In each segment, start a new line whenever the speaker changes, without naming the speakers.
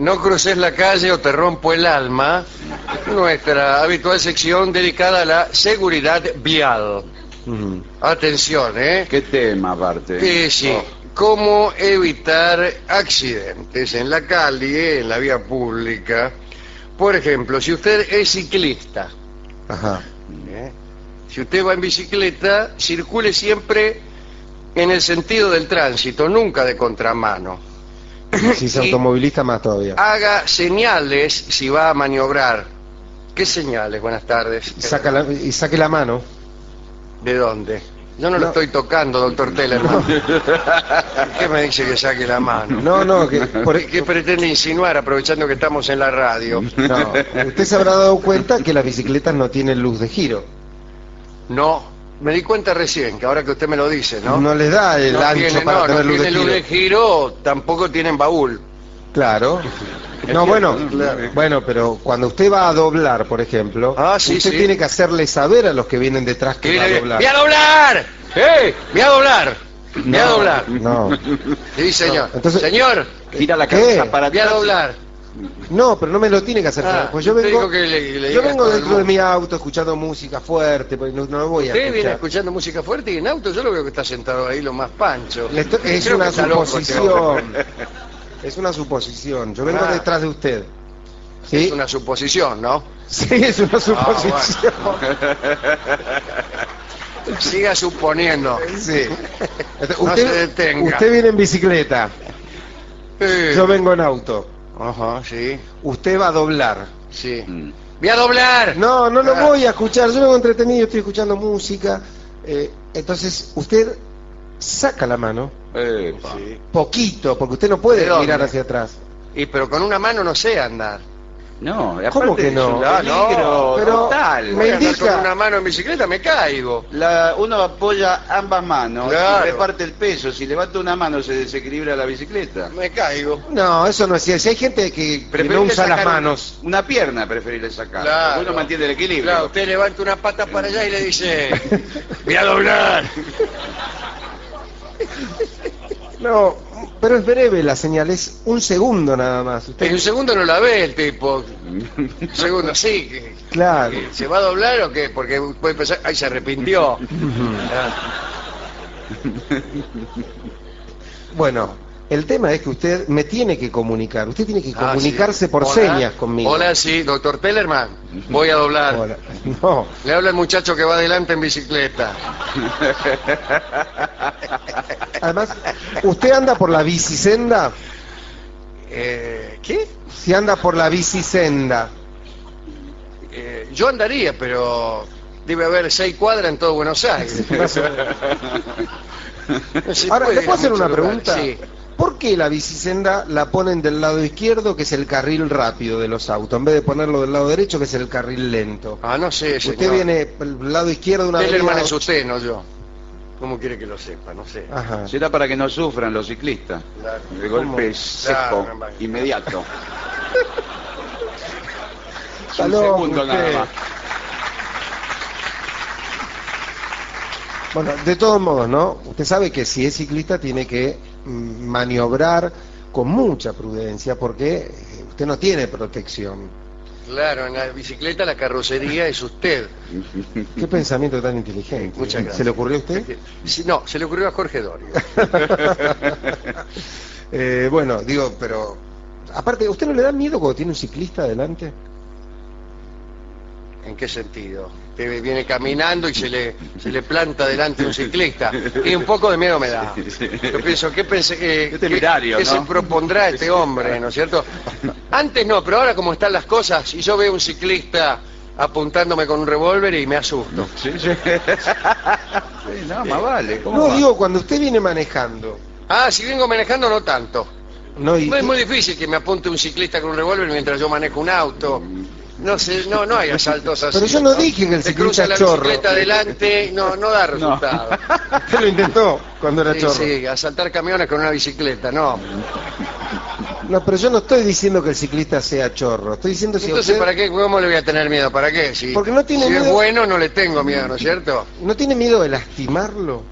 No cruces la calle o te rompo el alma, nuestra habitual sección dedicada a la seguridad vial. Atención, ¿eh?
¿Qué tema aparte?
Eh, sí.
Oh,
¿Cómo evitar accidentes en la calle, en la vía pública? Por ejemplo, si usted es ciclista,
Ajá.
¿eh? si usted va en bicicleta, circule siempre en el sentido del tránsito, nunca de contramano.
Si es automovilista, más todavía.
Haga señales si va a maniobrar. ¿Qué señales? Buenas tardes.
Saca la- y saque la mano.
¿De dónde? Yo no, lo
No.
estoy tocando, doctor Tellerman. ¿Qué me dice que saque la mano?
No, no, que por-
¿Qué pretende insinuar aprovechando que estamos en la radio?
no. Usted se habrá dado cuenta que las bicicletas no tienen luz de giro.
No, me di cuenta recién, que ahora que usted me lo dice, ¿no?
No, les da el
No
ancho
tiene-
para
no, no
tener luz de
tiene
giro.
luz de giro, tampoco tienen baúl.
Claro. No, bueno, bueno, pero cuando usted va a doblar, por ejemplo,
Ah, sí,
usted
sí.
tiene que hacerle saber a los que vienen detrás que
¿Qué
va a doblar.
¡Voy a doblar! ¡Eh! ¡Voy a doblar! ¡Voy a doblar!
No,
Sí, señor.
No, entonces-
señor,
Gira la
¿Qué?
cabeza para
voy a doblar.
No, pero no me lo tiene que hacer.
Ah,
pues yo
usted
vengo,
le- le
yo vengo dentro de mi auto escuchando música fuerte, pues no, no voy a
Usted viene escuchando música fuerte y en auto yo lo veo que está sentado ahí lo más pancho.
Le estoy- es
Creo
una
este
suposición. Es una suposición. Yo vengo
Ah.
detrás de usted. ¿Sí?
Es una suposición, ¿no?
Sí, es una
Ah,
suposición.
Siga suponiendo.
Sí. Entonces,
No se detenga.
usted viene en bicicleta, yo vengo en auto.
Ajá, sí,
Usted va a doblar.
sí.
Mm.
¡Voy a doblar!
No, no lo
Ah.
voy a escuchar. Yo vengo entretenido, estoy escuchando música. Eh, entonces, usted saca la mano,
Epa.
Sí.
poquito, porque usted no puede mirar hacia atrás.
Y pero con una mano no sé andar.
No,
¿Cómo
aparte
que
es
no?
Ah, no,
peligro
pero-
total.
Me indica-
con una mano en bicicleta, me caigo.
La- uno apoya ambas manos
Claro.
y reparte el peso. Si levanta una mano se desequilibra la bicicleta.
Me caigo.
No, eso no es cierto. Si hay gente que, que no usa las
un-
manos.
Una pierna preferible sacar.
Claro.
Uno mantiene el equilibrio.
Claro, usted levanta una pata para allá y le dice, voy a doblar.
No, pero es breve la señal, es un segundo nada más. Usted-
En un segundo no la ve el tipo. Un segundo, sí. que-
Claro.
que ¿Se va a doblar o qué? Porque puede pensar, ay, se arrepintió.
Bueno, el tema es que usted me tiene que comunicar. Usted tiene que
ah,
comunicarse
sí.
por
Hola.
señas conmigo.
Hola, sí, doctor Tellerman. Voy a doblar.
Hola. No,
Le habla el muchacho que va adelante en bicicleta.
además, ¿usted anda por la bicisenda?
Eh, ¿Qué?
Si anda por la bicisenda.
Eh, yo andaría, pero debe haber seis cuadras en todo Buenos Aires.
Ahora, ¿le puedo hacer una pregunta?
Sí.
¿Por qué la bicisenda la ponen del lado izquierdo, que es el carril rápido de los autos, en vez de ponerlo del lado derecho, que es el carril lento?
Ah, no sé,
Usted
señor.
viene por el lado izquierdo de una
Tellerman
avenida-
es usted, no yo. ¿Cómo quiere que lo sepa? No sé.
Ajá.
Será para que no sufran los ciclistas.
Claro.
El golpe
¿Cómo?
seco,
Claro,
inmediato. Un segundo
usted.
nada más.
Bueno, de todos modos, ¿no? Usted sabe que si es ciclista tiene que maniobrar con mucha prudencia porque eh, usted no tiene protección.
Claro, en la bicicleta la carrocería es usted.
Qué pensamiento tan inteligente.
Muchas gracias.
¿Se le ocurrió a usted?
Sí, no, se le ocurrió a Jorge Dorio.
Eh, bueno, digo, pero aparte, ¿usted no le da miedo cuando tiene un ciclista adelante?
¿En qué sentido? Que viene caminando y se le, se le planta delante un ciclista. Y un poco de miedo me da. Yo pienso, ¿qué pensé que,
Qué temerario,
qué
¿no?
se propondrá este hombre, ¿no es cierto? Antes no, pero ahora como están las cosas, y yo veo un ciclista apuntándome con un revólver y me asusto.
Sí, sí. Sí, no, más vale. ¿cómo
No,
va?
digo, cuando usted viene manejando.
Ah, si vengo manejando no tanto.
No, y-
No es muy difícil que me apunte un ciclista con un revólver mientras yo manejo un auto. No sé, no, no hay asaltos así.
Pero yo no dije que el
Se
ciclista
cruza la
es chorro.
bicicleta adelante, no, no da resultado.
Usted lo intentó cuando era
Sí,
chorro.
sí, asaltar camiones con una bicicleta, no.
No, pero yo no estoy diciendo que el ciclista sea chorro. Estoy diciendo si
Entonces,
usted
¿para qué? ¿Cómo le voy a tener miedo? ¿Para qué? Si,
Porque no tiene
si es
miedo.
bueno, no le tengo miedo, ¿no es cierto?
no tiene miedo de lastimarlo.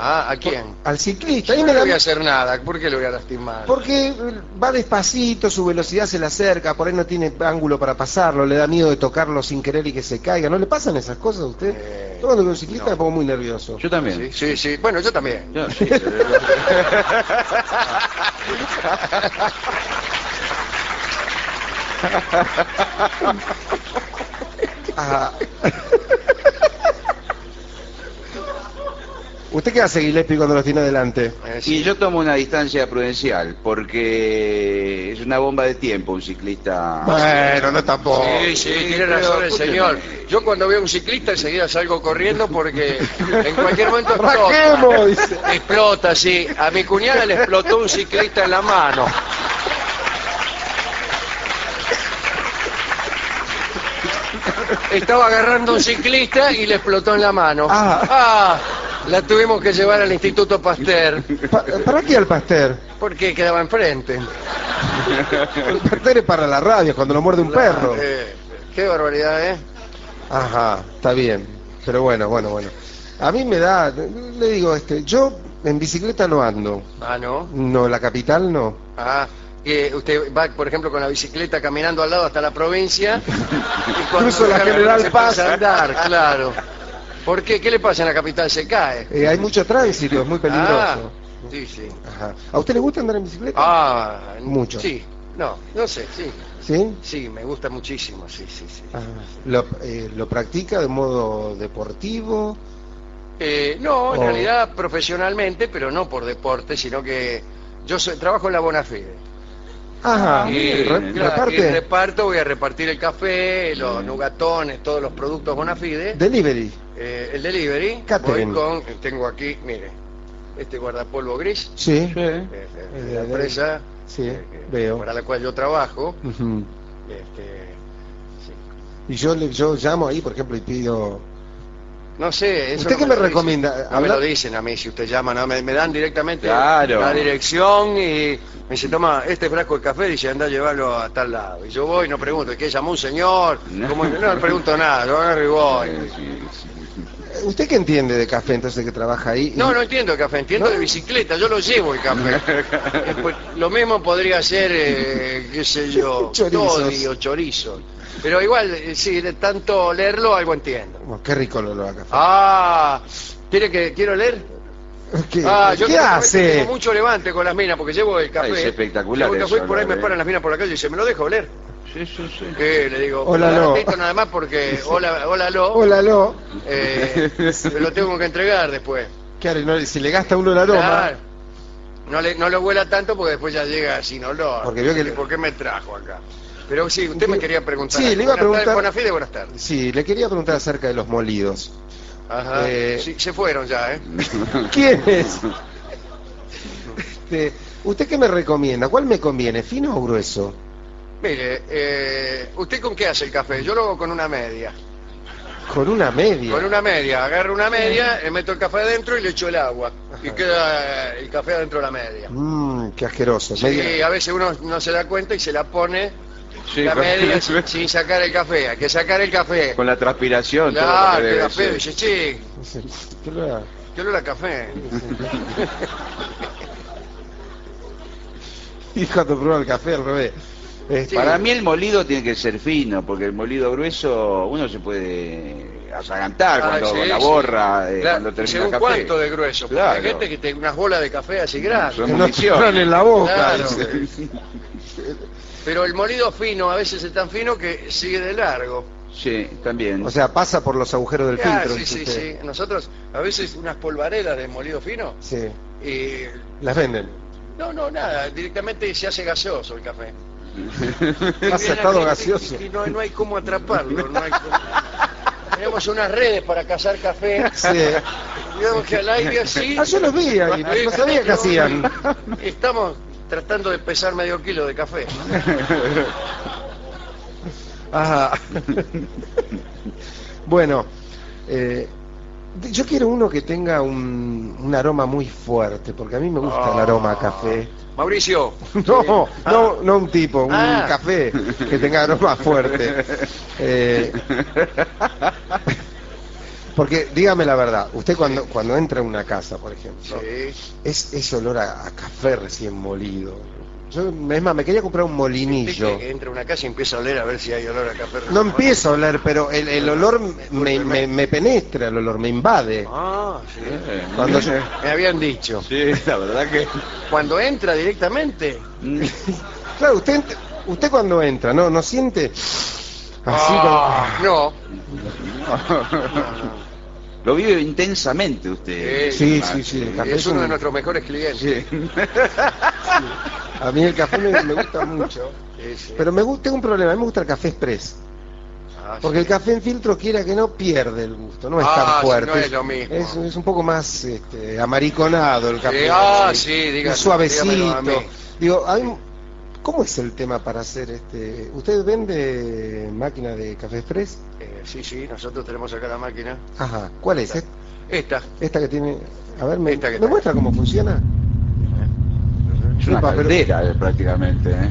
Ah, ¿a quién?
Al ciclista.
Yo no le voy a hacer nada, ¿por qué le voy a lastimar?
Porque va despacito, su velocidad se le acerca, por ahí no tiene ángulo para pasarlo, le da miedo de tocarlo sin querer y que se caiga. ¿No le pasan esas cosas a usted?
Eh,
Yo cuando veo un ciclista
no.
me pongo muy nervioso.
Yo también.
Sí, sí, sí. Bueno, yo también.
Yo, sí.
¿Usted qué hace, Gillespie, cuando lo tiene adelante?
Eh, sí.
Y yo tomo una distancia prudencial, porque es una bomba de tiempo un ciclista.
Bueno, no tampoco.
Sí, sí, tiene razón el señor. Yo cuando veo a un ciclista enseguida salgo corriendo porque en cualquier momento explota.
dice.
Explota, sí. A mi cuñada le explotó un ciclista en la mano. Estaba agarrando un ciclista y le explotó en la mano.
Ah.
Ah, la tuvimos que llevar al Instituto Pasteur
Pa- ¿Para qué al pastel?
porque quedaba enfrente.
El pastel es para la rabia, cuando lo muerde un perro.
Eh, qué barbaridad, ¿eh?
Ajá, está bien. Pero bueno, bueno, bueno. A mí me da, le digo, este, yo en bicicleta no ando.
Ah, ¿no?
No, en la capital no.
Ah, que usted va, por ejemplo, con la bicicleta caminando al lado hasta la provincia y
Cruzo la General
se
Paz.
empieza a andar, claro. ¿Por qué? ¿Qué le pasa en la capital? ¿Se cae?
Eh, hay mucho tránsito, es muy
Ah,
peligroso.
sí, sí.
Ajá. ¿A usted le gusta andar en bicicleta?
Ah,
Mucho.
Sí, no, no sé, sí.
¿Sí?
Sí, me gusta muchísimo, sí, sí, sí.
Ah, ¿Lo, eh, ¿Lo practica de modo deportivo?
Eh, no, en realidad profesionalmente, pero no por deporte, sino que yo soy- trabajo en la Bonafide.
Ajá,
Y,
bien.
re-
claro,
reparte.
y reparto, voy a repartir el café, los nugatones, todos los productos Bonafide.
Delivery.
Eh, el delivery,
Catering.
voy con, tengo aquí, mire, este guardapolvo gris,
Sí.
Sí.
eh, eh,
Eh,
de la empresa
sí, veo.
para la cual yo trabajo. Este, sí.
Y yo le, yo llamo ahí, por ejemplo, y pido.
No sé, eso
¿Usted
no
qué me
lo dicen.
recomienda?
No me lo dicen a mí si usted llama, no, me, me dan directamente
Claro.
la dirección y me dice, toma, este frasco de café, dice, anda a llevarlo a tal lado. Y yo voy y no pregunto, ¿qué llamó un señor?
No.
¿Cómo? No, no pregunto nada, yo agarro y voy.
¿Usted qué entiende de café entonces que trabaja ahí?
No, no entiendo el café, entiendo
¿No?
de bicicleta, yo lo llevo el café. Lo mismo podría ser, eh, qué sé yo,
Chorizos.
toddy o chorizo. Pero igual, eh, sí, de tanto leerlo, algo entiendo.
Qué rico lo lo café.
Ah, ¿quiere que quiero leer?
¿Qué,
Ah, yo
¿qué
últimamente
hace?
Tengo mucho levante con las minas porque llevo el café.
Es espectacular
Llevo el café
eso,
y por ahí
¿no?
me
Eh.
paran las minas por la calle y dice, ¿me lo dejo leer?
Sí, sí, sí.
Eh, le digo,
Hola,
ratito nada más porque, hola, hola, lo,
Hola, lo.
eh, me lo tengo que entregar después.
¿Qué haré? No, si le gasta uno el aroma.
Claro. No, le, no lo vuela tanto porque después ya llega sin olor.
Porque vio que
¿Por qué me trajo acá? Pero sí, usted me quería preguntar.
Sí, le iba a
tardes,
preguntar-
Buenas tardes, buenas tardes.
Sí, le quería preguntar acerca de los molidos.
Ajá.
Eh,
Sí, se fueron ya, ¿eh?
¿Quién es? Este, ¿Usted qué me recomienda? ¿Cuál me conviene, fino o grueso?
Mire, eh, ¿usted con qué hace el café? Yo lo hago con una media.
Con una media.
Con una media, agarro una media, le meto el café adentro y le echo el agua. Y queda eh, el café adentro de la media.
Mmm, qué asqueroso.
Sí,
Media-
a veces uno no se da cuenta y se la pone
Sí,
la
con-
media sin, sin sacar el café. Hay que sacar el café.
Con la transpiración, todo lo
Claro,
que debe
queda feo.
ser.
Dice, che,
¿Qué lo da?
qué olor a café.
Y cuando prueba el café al revés. Este,
Sí.
Para mí el molido tiene que ser fino, porque el molido grueso uno se puede asagantar
Ah,
cuando
sí,
la
sí.
borra, eh,
Claro,
cuando termina
según
el café.
cuánto de grueso. Porque
Claro.
hay gente que tiene unas bolas de café así grandes.
No entran en la boca.
Claro. Pero el molido fino a veces es tan fino que sigue de largo.
Sí, también.
O sea, pasa por los agujeros del
Ah,
filtro.
sí, sí,
usted.
sí. Nosotros a veces unas polvareras de molido fino
Sí,
y
las venden.
no, no, nada, directamente se hace gaseoso el café.
Pasa estado gaseoso.
Y no, no hay cómo atraparlo. No hay cómo- Tenemos unas redes para cazar café.
Sí.
Digamos que al aire así.
Ah, yo los vi ahí, no, no sabía qué hacían.
Estamos tratando de pesar medio kilo de café.
Ajá. bueno, eh, yo quiero uno que tenga un, un aroma muy fuerte, porque a mí me gusta el aroma a café.
Mauricio.
No,
Ah,
no, no un tipo, un
Ah.
café que tenga aroma fuerte. Eh, Porque dígame la verdad, usted cuando, cuando entra a una casa, por ejemplo,
Sí.
es ese olor a, a café recién molido. Yo, es más, me quería comprar un molinillo.
que entra a una casa y empieza a oler a ver si hay olor a café.
No empiezo a oler, pero el, el olor me, me- me penetra, el olor me invade.
Ah, sí.
Cuando yo-
Me habían dicho.
Sí, la verdad que...
Cuando entra directamente.
Claro, usted, usted cuando entra, ¿no? ¿No siente así
Ah, no.
Lo vive intensamente usted.
Sí, sí, sí, el café
Es uno de nuestros mejores clientes.
Sí.
A mí el café me, me gusta mucho.
Sí, sí.
Pero me gusta, tengo un problema, a mí me gusta el café express.
Ah,
Porque
sí.
el café en filtro, quiera que no, pierde el gusto, no es
Ah,
tan
sí,
fuerte.
no es lo mismo.
Es, es un poco más este, amariconado el café.
Ah, sí,
Es suavecito.
dígamelo a mí.
Digo, ¿cómo es el tema para hacer este? ¿Usted vende máquina de café express?
Eh, sí, sí, nosotros tenemos acá la máquina.
Ajá. ¿Cuál es? ¿Esta,
Esta.
esta que tiene? A ver, ¿me,
Esta que
¿me
está.
muestra cómo funciona?
Es una caldera eh, prácticamente. ¿eh?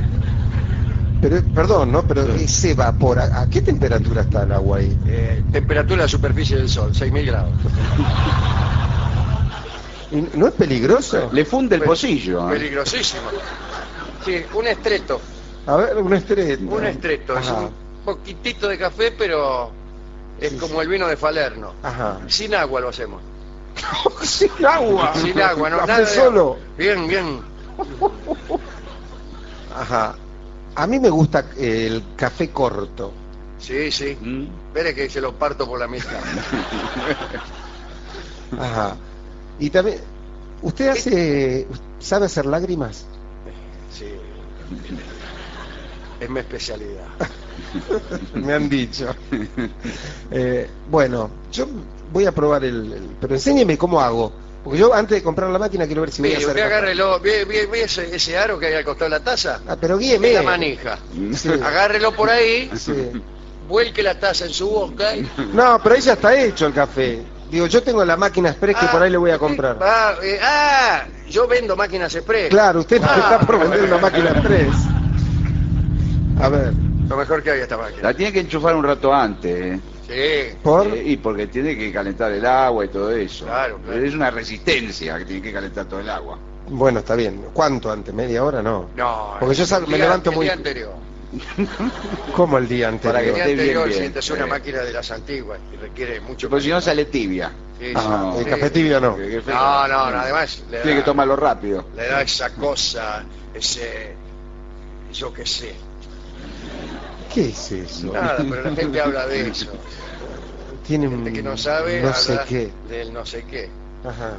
Pero, perdón, ¿no? Pero se evapora. ¿A qué temperatura está el agua ahí?
Eh, temperatura de la superficie del sol, 6.000 grados.
¿Y ¿No es peligroso?
Le funde el
Pe-
pocillo. ¿eh?
Peligrosísimo. Sí, un estreto.
A ver, un estreto.
Un estreto. Es un poquitito de café, pero es
Sí,
como el vino de Falerno.
Ajá.
Sin agua lo hacemos.
Sin agua.
Sin agua, no
Café
nada
solo.
Bien, bien.
Ajá. A mí me gusta eh, el café corto.
Sí, sí.
¿Mm?
Espere que se lo parto por la mitad.
Ajá. Y también, ¿usted hace, sabe hacer lágrimas?
Sí. Es mi especialidad.
Me han dicho. Eh, bueno, yo voy a probar el, el- Pero enséñeme cómo hago. Porque yo antes de comprar la máquina quiero ver si voy a hacer...
usted agárrelo. ¿Ve, ve- ve ese, ese aro que hay al costado de la taza?
Ah, pero guíeme.
La manija.
Sí.
Agárrelo por ahí,
Sí.
vuelque la taza en su boca y...
No, pero ahí ya está hecho el café. Digo, yo tengo la máquina express que
Ah,
por ahí le voy a comprar.
Ah, eh, ah, yo vendo máquinas express.
Claro, usted
Ah.
está por vender una máquina express. A ver,
Lo mejor que hay esta máquina.
La tiene que enchufar un rato antes. ¿eh?
Sí.
por...
Eh, y porque tiene que calentar el agua y todo eso.
Claro, claro.
Es una resistencia que tiene que calentar todo el agua.
Bueno, está bien. ¿Cuánto antes? ¿Media hora? No.
No.
Porque yo sal-
el
me levanto
el
muy-
día anterior.
¿Cómo el día anterior?
Para que
El día
bien,
anterior,
bien.
si una máquina de las antiguas y requiere mucho...
Porque si no sale tibia.
Sí,
Ah,
sí.
el café tibio no.
No, no, no, además le
Tiene
da,
que tomarlo rápido.
le da esa cosa, ese... Yo qué sé.
¿Qué es eso?
Nada, pero la gente habla de eso.
Tiene un...
Gente que no sabe,
No
habla
sé qué.
del no sé qué.
Ajá.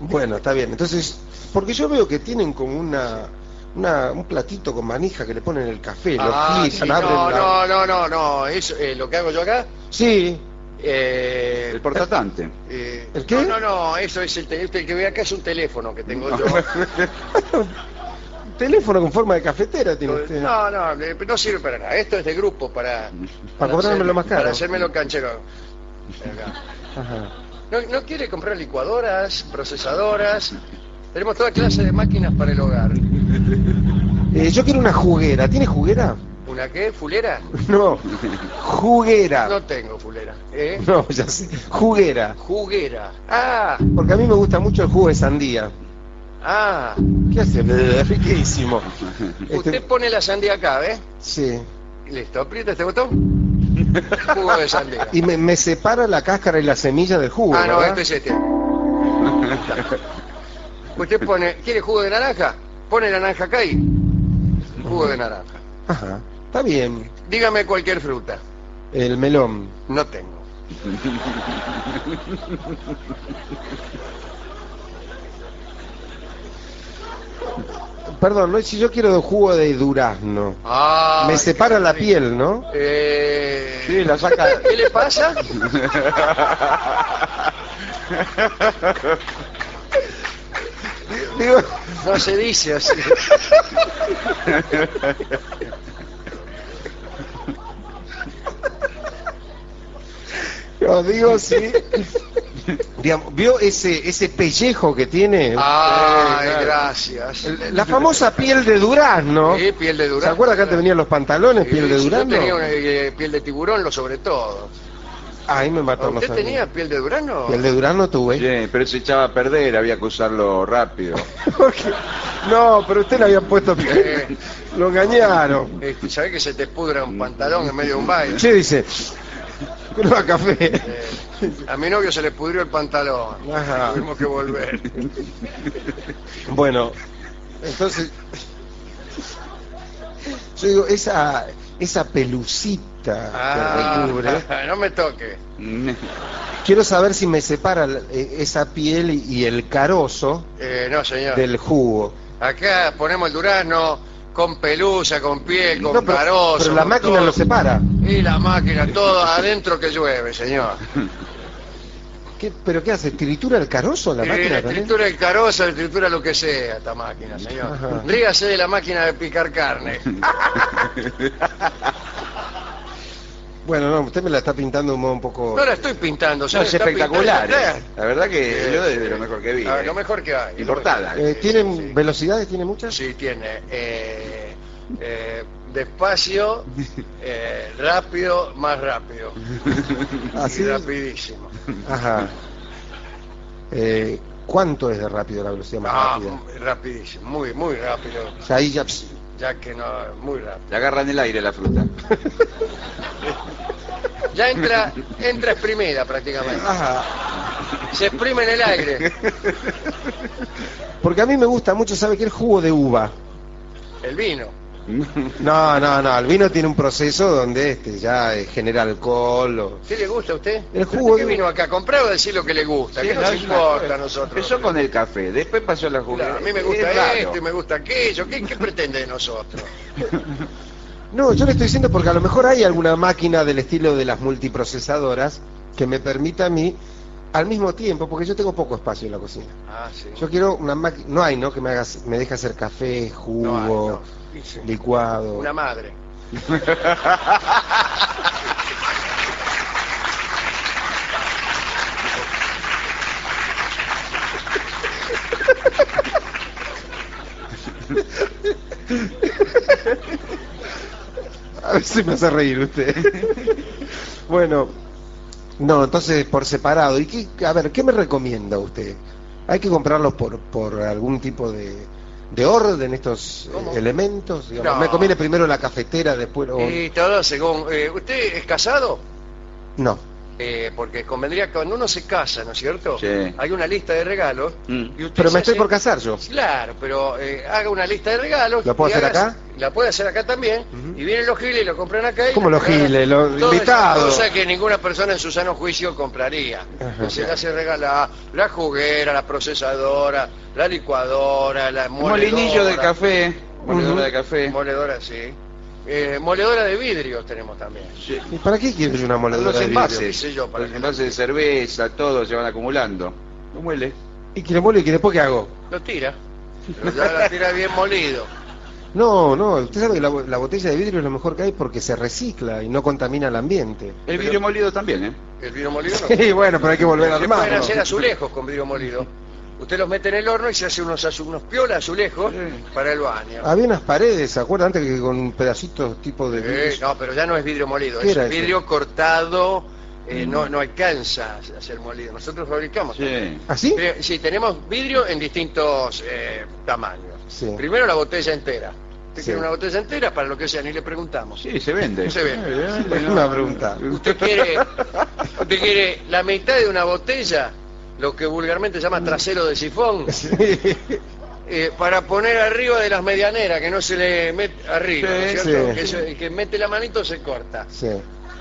Bueno, está bien. Entonces, porque yo veo que tienen como una, una un platito con manija que le ponen el café, lo
Ah,
giran,
sí,
abren
no,
la-
no, no, no, no, eso, eh, lo que hago yo acá,
Sí,
eh,
El portatante.
eh,
¿El qué?
No, no, no, eso es el, te- este que ve acá es un teléfono que tengo yo.
teléfono con forma de cafetera tiene usted.
No, no, no sirve para nada. Esto es de grupo para...
Para cobrármelo más caro.
Para hacérmelo canchero.
Ajá.
¿No, ¿No quiere comprar licuadoras, procesadoras? Tenemos toda clase de máquinas para el hogar.
Eh, yo quiero una juguera. ¿Tiene juguera?
¿Una qué? ¿Fulera?
No, juguera.
No tengo fulera. ¿Eh?
No, ya sé. Juguera.
Juguera. Ah,
Porque a mí me gusta mucho el jugo de sandía.
Ah.
¿Qué hace? Riquísimo.
Usted
Este,
pone la sandía acá, ¿ves?
sí.
Listo, aprieta este botón. Jugo de sandía.
Y me, me separa la cáscara y la semilla del jugo.
Ah, no,
¿verdad?
este es este. Usted pone, ¿quiere jugo de naranja? Pone la naranja acá y jugo de naranja.
Ajá. Está bien.
Dígame cualquier fruta.
El melón.
No tengo.
Perdón, no, si yo quiero jugo de durazno.
Ah,
me separa la piel, ¿no?
Eh,
Sí, la saca.
¿Qué le pasa?
Digo,
No se dice así.
yo digo sí. Digamos, ¿Vio ese, ese pellejo que tiene?
Ay, gracias.
La famosa piel de durazno.
Sí, piel de
¿Se
durazno.
acuerda que antes venían los pantalones,
Sí,
piel de
sí,
durazno?
Yo tenía una, eh, piel de tiburón, lo sobre todo.
Ahí me mató
¿Usted
los
tenía piel de Durano?
Y el de Durano tuve.
Sí, pero se echaba a perder, había que usarlo rápido.
No, pero usted le había puesto piel. Lo engañaron.
Eh, ¿Sabés que se te pudra un pantalón en medio de un baile?
Che, dice. Prueba café.
Eh, a mi novio se le pudrió el pantalón.
Ajá.
Tuvimos que volver.
Bueno, entonces. Yo digo, esa, esa pelucita
Ah,
que recubre.
no me toque.
Quiero saber si me separa eh, esa piel y y el carozo
Eh, no, señor.
del jugo.
Acá ponemos el durazno con pelusa, con piel, con
No, pero,
carozo.
pero la
con
máquina
todo.
lo separa.
Y la máquina, todo adentro que llueve, señor.
¿Qué- ¿Pero qué hace? ¿Tritura el carozo la
Y
máquina también?
tritura el carozo, tritura lo que sea esta máquina, señor. Ríase de la máquina de picar carne.
Bueno, no, usted me la está pintando de un modo un poco...
No la estoy pintando, se
No, es espectacular. eh. La verdad que yo de lo mejor que vi.
Ah,
eh.
Lo mejor que hay.
Importada.
Eh,
Sí,
¿Tienen
sí, sí.
velocidades? ¿Tiene muchas?
Sí, tiene. eh, eh, despacio, eh, rápido, más rápido.
Así.
Y rapidísimo.
Ajá. Eh, ¿Cuánto es de rápido la velocidad más
Ah,
rápida?
rapidísimo, muy, muy rápido.
O sea, ahí ya... pss,
Ya que no, muy rápido.
Le agarran el aire la fruta.
Ya entra, entra exprimida prácticamente.
Ajá.
Se exprime en el aire.
Porque a mí me gusta mucho, ¿sabe qué? El jugo de uva.
El vino.
No, no, no, el vino tiene un proceso donde este ya eh, genera alcohol. o-
¿Qué le gusta a usted?
El jugo
¿Qué
de-
vino acá? ¿A comprar o decir lo que le gusta?
Sí,
¿Qué
no,
nos
es
importa a nosotros?
Empezó con el café, después pasó la juguete.
Claro, a mí me gusta esto y me gusta aquello. ¿Qué, qué pretende de nosotros?
No, yo le estoy diciendo porque a lo mejor hay alguna máquina del estilo de las multiprocesadoras que me permita a mí, al mismo tiempo, porque yo tengo poco espacio en la cocina.
Ah, sí.
Yo quiero una máquina, no hay, ¿no? Que me haga, me deje hacer café, jugo,
No hay, no.
Licuado.
Una madre.
A ver si me hace reír usted. bueno, no, entonces por separado. ¿Y qué, a ver, qué me recomienda usted? ¿Hay que comprarlos por, por algún tipo de, de orden estos eh,
¿Cómo?
elementos?
No.
¿Me conviene primero la cafetera, después... o-
Y todo según... eh, ¿Usted es casado?
No.
Eh, porque convendría que cuando uno se casa, ¿no es cierto?
Sí.
Hay una lista de regalos.
Mm.
y usted
Pero me estoy por casar yo.
Claro, pero eh, haga una lista de regalos.
¿La puedo
y
hacer
haga-
acá?
La puede hacer acá también. Y vienen los giles y lo compran acá. y
¿Cómo
le
los giles? Los invitados.
cosas que ninguna persona en su sano juicio compraría.
Ajá.
Entonces le hace regalar la juguera, la procesadora, la licuadora, la moledora.
molinillo de café. Moledora de café.
Moledora, sí. Eh, moledora de vidrio tenemos también.
Sí.
¿Y para qué quieres una moledora
Los
de vidrio?
envases.
sé yo, para
los envases de cerveza, todo se van acumulando. No muele.
¿Y que le mole y que después qué hago?
Lo tira. Pero ya la tira bien molido.
No, no, usted sabe que la, bo- la botella de vidrio es lo mejor que hay porque se recicla y no contamina el ambiente.
El vidrio molido también, ¿eh?
El vidrio molido no.
Sí, bueno, pero hay que volver a
Se pueden hacer azulejos con vidrio molido. Usted los mete en el horno y se hace unos, azu- unos piola azulejos para el baño.
Había unas paredes, ¿se acuerdan antes que con pedacitos tipo de
Eh,
vidrio?
no, pero ya no es vidrio molido,
¿Qué
es vidrio cortado, eh, no, no alcanza a ser molido. Nosotros fabricamos.
Sí.
¿Así?
Eh, Sí, tenemos vidrio en distintos eh, tamaños.
Sí.
Primero la botella entera. Usted
Sí.
quiere una botella entera para lo que sea, ni le preguntamos.
Sí, se vende.
Se vende.
Bueno, una pregunta.
Usted quiere, usted quiere la mitad de una botella, lo que vulgarmente se llama trasero de sifón, eh, para poner arriba de las medianeras, que no se le mete arriba, ¿no es
Sí,
cierto?
sí.
Que mete la manito se corta.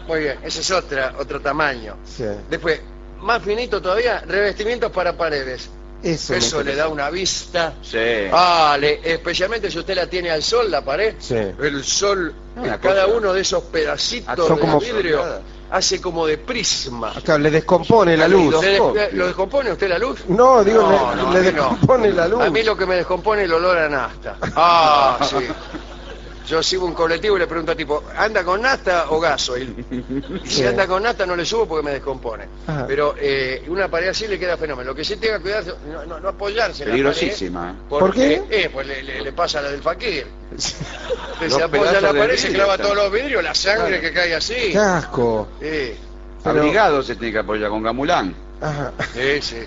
Muy bien, ese es otra, otro tamaño.
sí.
Después, más finito todavía, revestimientos para paredes.
Eso,
Eso le da una vista.
Sí.
Ah, le- especialmente si usted la tiene al sol, la pared.
Sí.
El sol, en cada
cosa-
uno de esos pedacitos
Son
de
como-
vidrio hace como de prisma.
Acá le descompone la luz.
¿Le des-
Copio.
¿Lo descompone usted la luz?
No, digo,
No,
le,
no, a
le
mí no.
descompone la luz.
A mí lo que me descompone es el olor a nafta. Ah, sí. Yo sigo un colectivo y le pregunto a tipo, ¿anda con nafta o gasoil? Y si anda con nafta no le subo porque me descompone.
Ajá.
Pero eh, una pared así le queda fenómeno. Lo que sí tenga que cuidar, no, no- no apoyarse en la
Peligrosísima.
pared,
¿Por
porque,
qué?
Eh, pues le, le- le pasa la del fakir.
Los
se apoya la pared, se clava todos los vidrios, la sangre
Claro.
que cae así.
¡Qué asco! Pero-
Abrigado se tiene que apoyar con gamulán.
Ajá.
Sí, sí.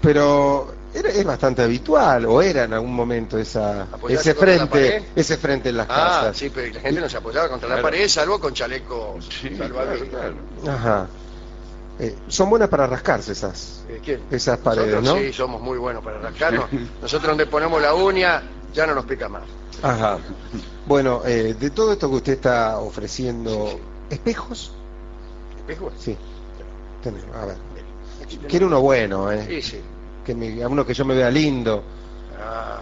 Pero era, es bastante habitual, o era en algún momento esa,
¿Apoyarse
ese frente, ese frente en las
Ah,
casas.
sí, pero la gente no se apoyaba contra la pared, salvo con chalecos
Sí, claro,
salvavidas.
claro.
Ajá. Eh, son buenas para rascarse esas.
¿Quién?
Esas paredes,
Nosotros
¿no?
Sí, somos muy buenos para rascarnos. Nosotros donde ponemos la uña ya no nos pica más.
Ajá. Bueno, eh, de todo esto que usted está ofreciendo, ¿espejos?
¿Espejo?
Sí. Tenemos, a ver. Quiero uno bueno, ¿eh?
Sí, sí.
Que me, a uno que yo me vea lindo.
Ah.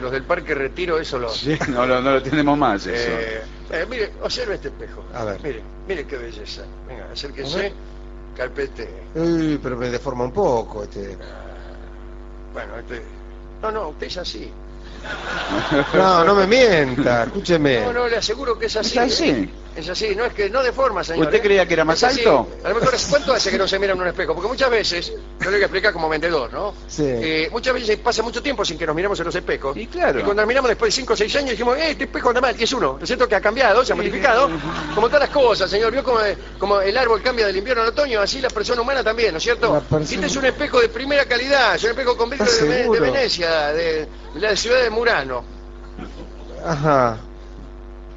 Los del Parque Retiro, eso lo...
Sí, no, lo- no lo tenemos más eso.
Eh, eh, mire, observe este espejo.
A ver.
Mire, mire qué belleza. Venga, acérquese, carpete.
Uy, pero me deforma un poco. Este.
Bueno, este... No, no, usted es así.
No, no me mienta, escúcheme.
No, no, le aseguro que es así.
¿Es así?
¿Eh? Es así, no es que no deforma, señor.
¿Usted
¿eh?
creía que era más alto?
A lo mejor, ¿cuánto hace que no se mira en un espejo? Porque muchas veces, yo le voy a explicar como vendedor, ¿no?
Sí.
Eh, muchas veces pasa mucho tiempo sin que nos miremos en los espejos.
Y claro.
Y cuando nos miramos después de 5 o 6 años dijimos, eh, este espejo anda mal, y es uno. ¿No es cierto que ha cambiado, se ha modificado? Como todas las cosas, señor. Vio como, como el árbol cambia del invierno al otoño, así la persona humana también, ¿no es cierto?
Persona-
Este es un espejo de primera calidad, es un espejo con vidrio de,
¿Estás
Ve- de? Venecia, de, de la ciudad de Murano.
Ajá.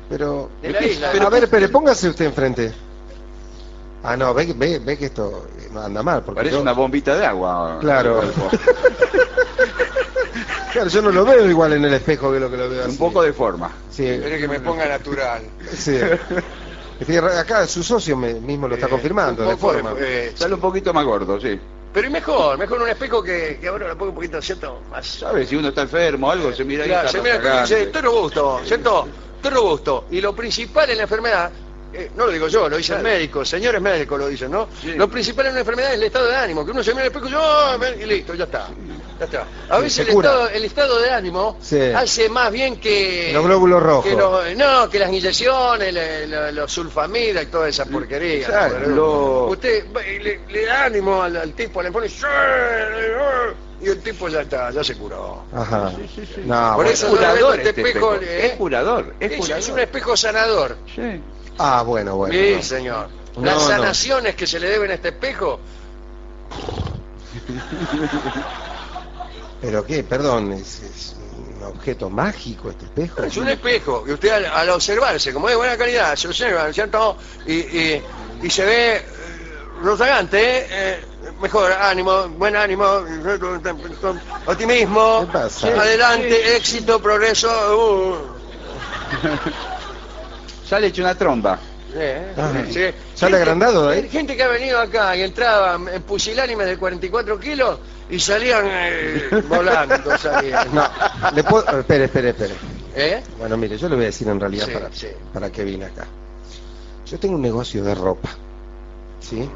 Pero.
De la isla.
a ver, pero póngase usted enfrente. Ah, no, ve, que- ve, ve que esto no anda mal. Porque
Parece
yo,
una bombita de agua.
Claro. Claro, yo no lo veo igual en el espejo que lo que lo veo así.
Un poco de forma.
Sí,
Espere que me ponga natural.
sí. Es que acá su socio me- mismo lo está
Eh,
confirmando,
un
de forma.
eh,
Sale un poquito más gordo, sí.
Pero y mejor, mejor un espejo que, que ahora lo pongo un poquito, ¿cierto? Más.
¿Sabes? Si uno está enfermo o algo, se mira ahí.
Claro, se mira y dice, estoy robusto, ¿cierto? Estoy robusto. Y lo principal en la enfermedad, eh, no lo digo yo, lo dice el
Claro.
médico, señores médicos lo dicen, ¿no?
Sí.
Lo principal en una enfermedad es el estado de ánimo, que uno se mira en el espejo y, "Ah, me-", y listo, ya está. Ya está. A veces el estado, el estado de ánimo
Sí.
hace más bien que...
Los glóbulos rojos.
que los- no, que las inyecciones, le- le- los sulfamida y toda esa porquería.
Claro,
¿no?
lo-
Usted le, le da ánimo al, al tipo, le pone... Y el tipo ya está, ya se curó.
Ajá.
Sí, sí, sí.
No,
Por
bueno.
eso
Es curador
este
este
espejo,
espejo.
¿eh?
Es curador, es
Es,
curador.
es un espejo sanador.
Sí.
Ah, bueno, bueno.
sí,
no.
señor.
No,
Las
no.
sanaciones que se le deben a este espejo,
Pero qué, perdón, es, es un objeto mágico este espejo.
es un espejo. Y usted al, al observarse, como es de buena calidad, se observa, ¿cierto? Y, y, y se ve eh, rozagante, ¿eh? Mejor ánimo, buen ánimo, optimismo,
¿Qué pasa?
adelante, éxito, progreso. uh.
Sale hecho una tromba.
Ajá.
sí.
¿Sale agrandado de ahí?
Gente que ha venido acá y entraba en pusilánimes de 44 kilos y salían eh, volando. Salían.
No, le puedo... Espere, espere, espere.
¿Eh?
Bueno, mire, yo le voy a decir en realidad
Sí,
para, para qué vine acá. Yo tengo un negocio de ropa, ¿sí?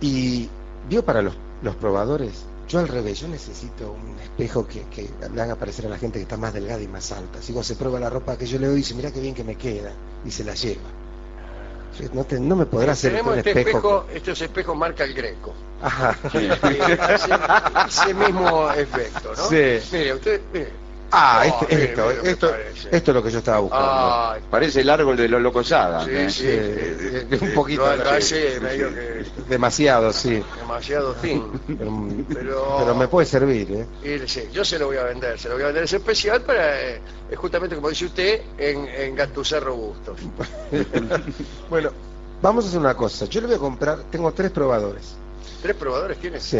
Y vio para los, los probadores, yo al revés, yo necesito un espejo que, que le haga parecer a la gente que está más delgada y más alta. Así cuando se prueba la ropa que yo le doy, dice, mira qué bien que me queda, y se la lleva. No, te- no me podrá hacer
Tenemos
un
este
espejo.
espejo, estos espejos marca el Greco.
Ajá.
Ese mismo efecto, ¿no?
Sí.
Mire, usted, mire.
Ah,
Oh,
este- esto, esto, esto es lo que yo estaba buscando.
Ay,
Parece el árbol de los locos Adams,
sí,
¿eh?
sí.
Sí,
eh,
un poquito,
medio que
Demasiado, sí.
demasiado thin.
Pero, me puede servir, ¿eh?
Y sí, yo se lo voy a vender, se lo voy a vender. Es especial para, eh, es justamente como dice usted, en, en gatusar robustos.
bueno, vamos a hacer una cosa. Yo le voy a comprar, tengo tres probadores.
¿Tres probadores tienes?
Sí,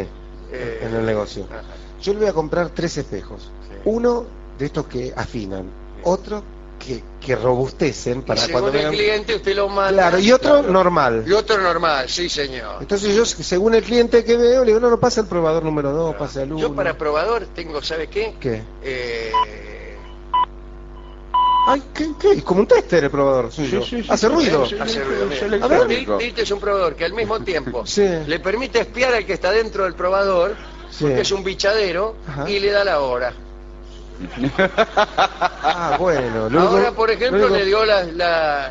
Eh,
en el negocio.
ajá.
Yo le voy a comprar tres espejos. Uno de estos que afinan, otro que, que robustecen para
y
cuando
según el
vengan.
cliente usted lo manda.
Claro, y otro
Claro.
normal.
Y otro normal, sí señor.
Entonces yo, según el cliente que veo, le digo, no, no pasa el probador número dos, pasa el uno.
Yo para probador tengo, ¿sabe qué?
¿Qué?
Eh,
Ay, ¿qué? ¿Qué? Es como un tester el probador suyo.
Sí, sí, sí,
Hace ruido.
hace ruido.
es
mire.
electrónico.
Este es un probador que al mismo tiempo
Sí.
le permite espiar al que está dentro del probador,
Sí.
porque es un bichadero,
Ajá.
y le da la hora.
Ah, bueno.
Ahora, por ejemplo, le dio la, la,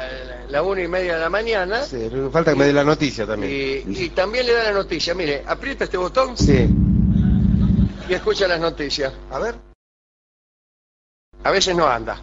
la una y media de la mañana
Sí, falta que me dé la noticia
y,
también.
y también le da la noticia. Mire, aprieta este botón
Sí.
y escucha las noticias.
A ver.
A veces no anda.